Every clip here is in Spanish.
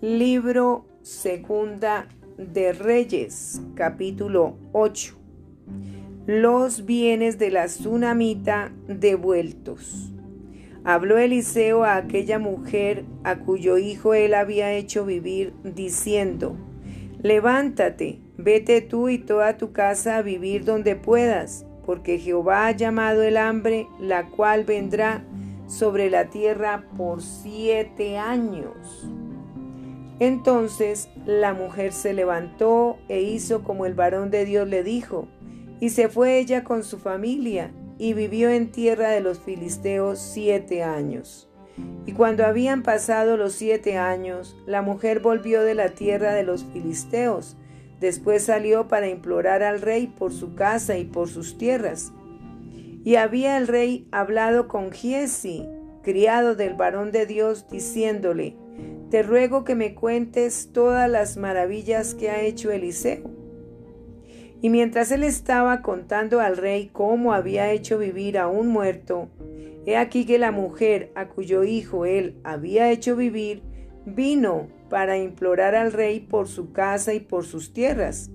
Libro Segunda de Reyes, capítulo 8. Los bienes de la tsunamita devueltos. Habló Eliseo a aquella mujer a cuyo hijo él había hecho vivir, diciendo, Levántate, vete tú y toda tu casa a vivir donde puedas, porque Jehová ha llamado el hambre, la cual vendrá sobre la tierra por siete años. Entonces la mujer se levantó e hizo como el varón de Dios le dijo, y se fue ella con su familia, y vivió en tierra de los filisteos siete años. Y cuando habían pasado los siete años, la mujer volvió de la tierra de los filisteos. Después salió para implorar al rey por su casa y por sus tierras. Y había el rey hablado con Giesi, criado del varón de Dios, diciéndole, Te ruego que me cuentes todas las maravillas que ha hecho Eliseo. Y mientras él estaba contando al rey cómo había hecho vivir a un muerto, he aquí que la mujer a cuyo hijo él había hecho vivir vino para implorar al rey por su casa y por sus tierras.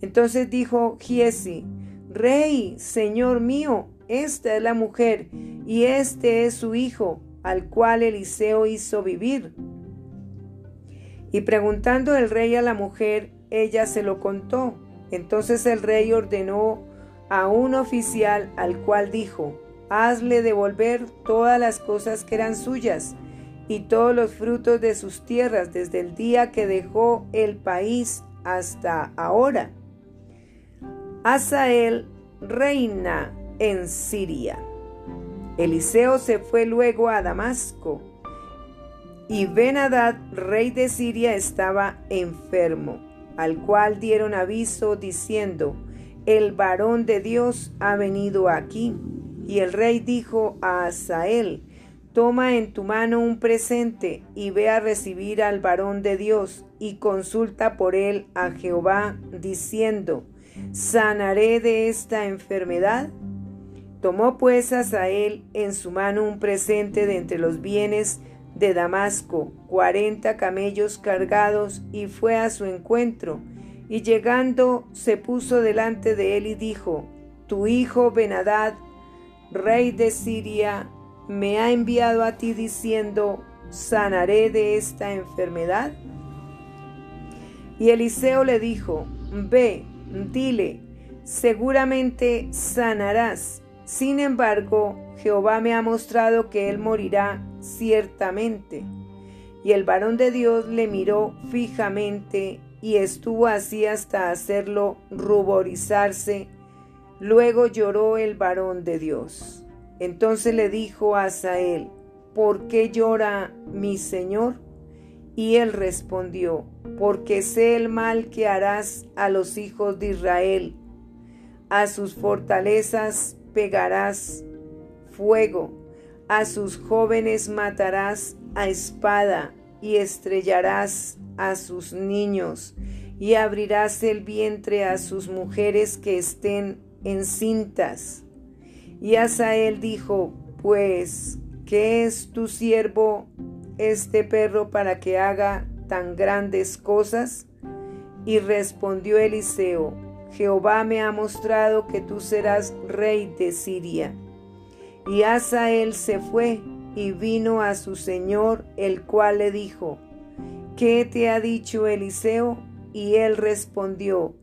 Entonces dijo Giesi, Rey, Señor mío, esta es la mujer y este es su hijo, al cual Eliseo hizo vivir. Y preguntando el rey a la mujer, ella se lo contó. Entonces el rey ordenó a un oficial al cual dijo, hazle devolver todas las cosas que eran suyas y todos los frutos de sus tierras desde el día que dejó el país hasta ahora. Asael reina en Siria. Eliseo se fue luego a Damasco y Benadad, rey de Siria, estaba enfermo al cual dieron aviso diciendo, el varón de Dios ha venido aquí. Y el rey dijo a Asael, toma en tu mano un presente y ve a recibir al varón de Dios y consulta por él a Jehová, diciendo, ¿sanaré de esta enfermedad? Tomó pues Asael en su mano un presente de entre los bienes de Damasco, cuarenta camellos cargados, y fue a su encuentro. Y llegando se puso delante de él y dijo, Tu hijo Benadad, rey de Siria, me ha enviado a ti diciendo, ¿sanaré de esta enfermedad? Y Eliseo le dijo, Ve, dile, seguramente sanarás. Sin embargo, Jehová me ha mostrado que él morirá ciertamente. Y el varón de Dios le miró fijamente y estuvo así hasta hacerlo ruborizarse. Luego lloró el varón de Dios. Entonces le dijo a Asael, ¿por qué llora mi señor? Y él respondió, porque sé el mal que harás a los hijos de Israel. A sus fortalezas pegarás fuego a sus jóvenes matarás a espada y estrellarás a sus niños y abrirás el vientre a sus mujeres que estén encintas. Y Asael dijo, pues, ¿qué es tu siervo este perro para que haga tan grandes cosas? Y respondió Eliseo, Jehová me ha mostrado que tú serás rey de Siria. Y Asael se fue y vino a su señor, el cual le dijo, ¿qué te ha dicho Eliseo? Y él respondió,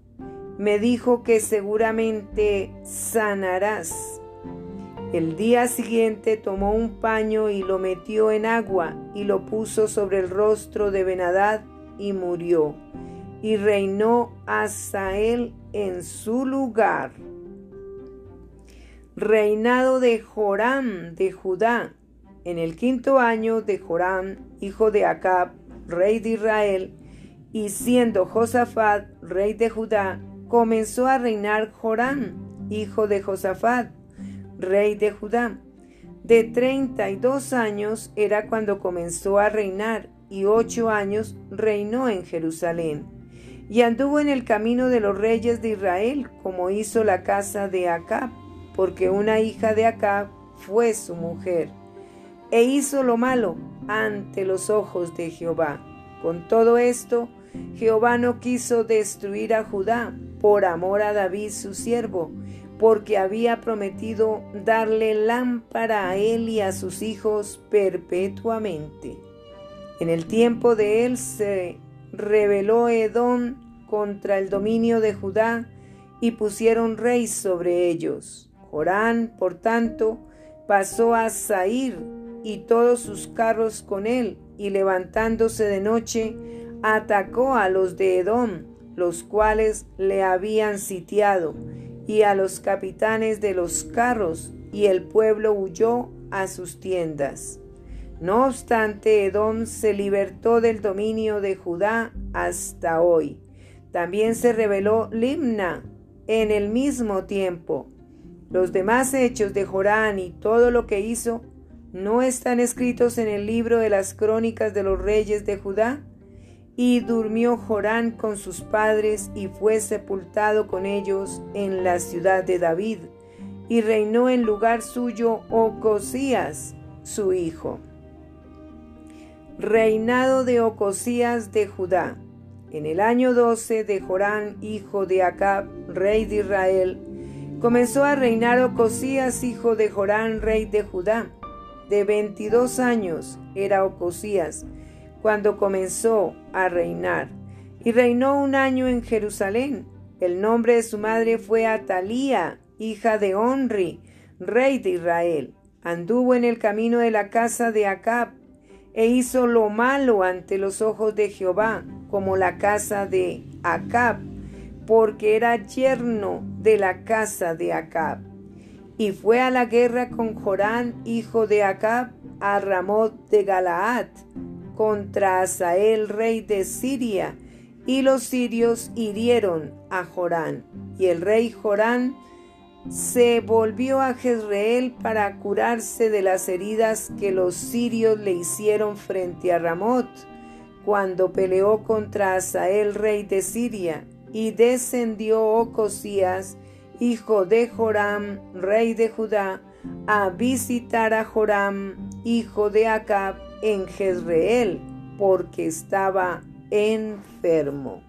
me dijo que seguramente sanarás. El día siguiente tomó un paño y lo metió en agua y lo puso sobre el rostro de Benadad y murió. Y reinó Asael en su lugar. Reinado de Joram de Judá. En el quinto año de Joram, hijo de Acab, rey de Israel, y siendo Josafat, rey de Judá, comenzó a reinar Joram, hijo de Josafat, rey de Judá. De treinta y dos años era cuando comenzó a reinar, y ocho años reinó en Jerusalén. Y anduvo en el camino de los reyes de Israel, como hizo la casa de Acab porque una hija de Acab fue su mujer, e hizo lo malo ante los ojos de Jehová, Con todo esto, Jehová no quiso destruir a Judá por amor a David su siervo, porque había prometido darle lámpara a él y a sus hijos perpetuamente. En el tiempo de él se rebeló Edom contra el dominio de Judá y pusieron rey sobre ellos. Jorán, por tanto, pasó a Zair y todos sus carros con él, y levantándose de noche, atacó a los de Edom, los cuales le habían sitiado, y a los capitanes de los carros, y el pueblo huyó a sus tiendas. No obstante, Edom se libertó del dominio de Judá hasta hoy. También se rebeló Limna en el mismo tiempo. Los demás hechos de Jorán y todo lo que hizo no están escritos en el libro de las crónicas de los reyes de Judá. Y durmió Jorán con sus padres y fue sepultado con ellos en la ciudad de David, y reinó en lugar suyo Ocosías, su hijo. Reinado de Ocosías de Judá. En el año 12 de Jorán, hijo de Acab, rey de Israel, comenzó a reinar Ocosías, hijo de Jorán, rey de Judá. De 22 años era Ocosías cuando comenzó a reinar, y reinó un año en Jerusalén. El nombre de su madre fue Atalía, hija de Onri, rey de Israel. Anduvo en el camino de la casa de Acab, e hizo lo malo ante los ojos de Jehová, como la casa de Acab, porque era yerno de la casa de Acab. Y fue a la guerra con Jorán, hijo de Acab, a Ramot de Galaad, contra Asael, rey de Siria, y los sirios hirieron a Jorán. Y el rey Jorán se volvió a Jezreel para curarse de las heridas que los sirios le hicieron frente a Ramot, cuando peleó contra Asael, rey de Siria, y descendió Ocosías, hijo de Joram, rey de Judá, a visitar a Joram, hijo de Acab, en Jezreel, porque estaba enfermo.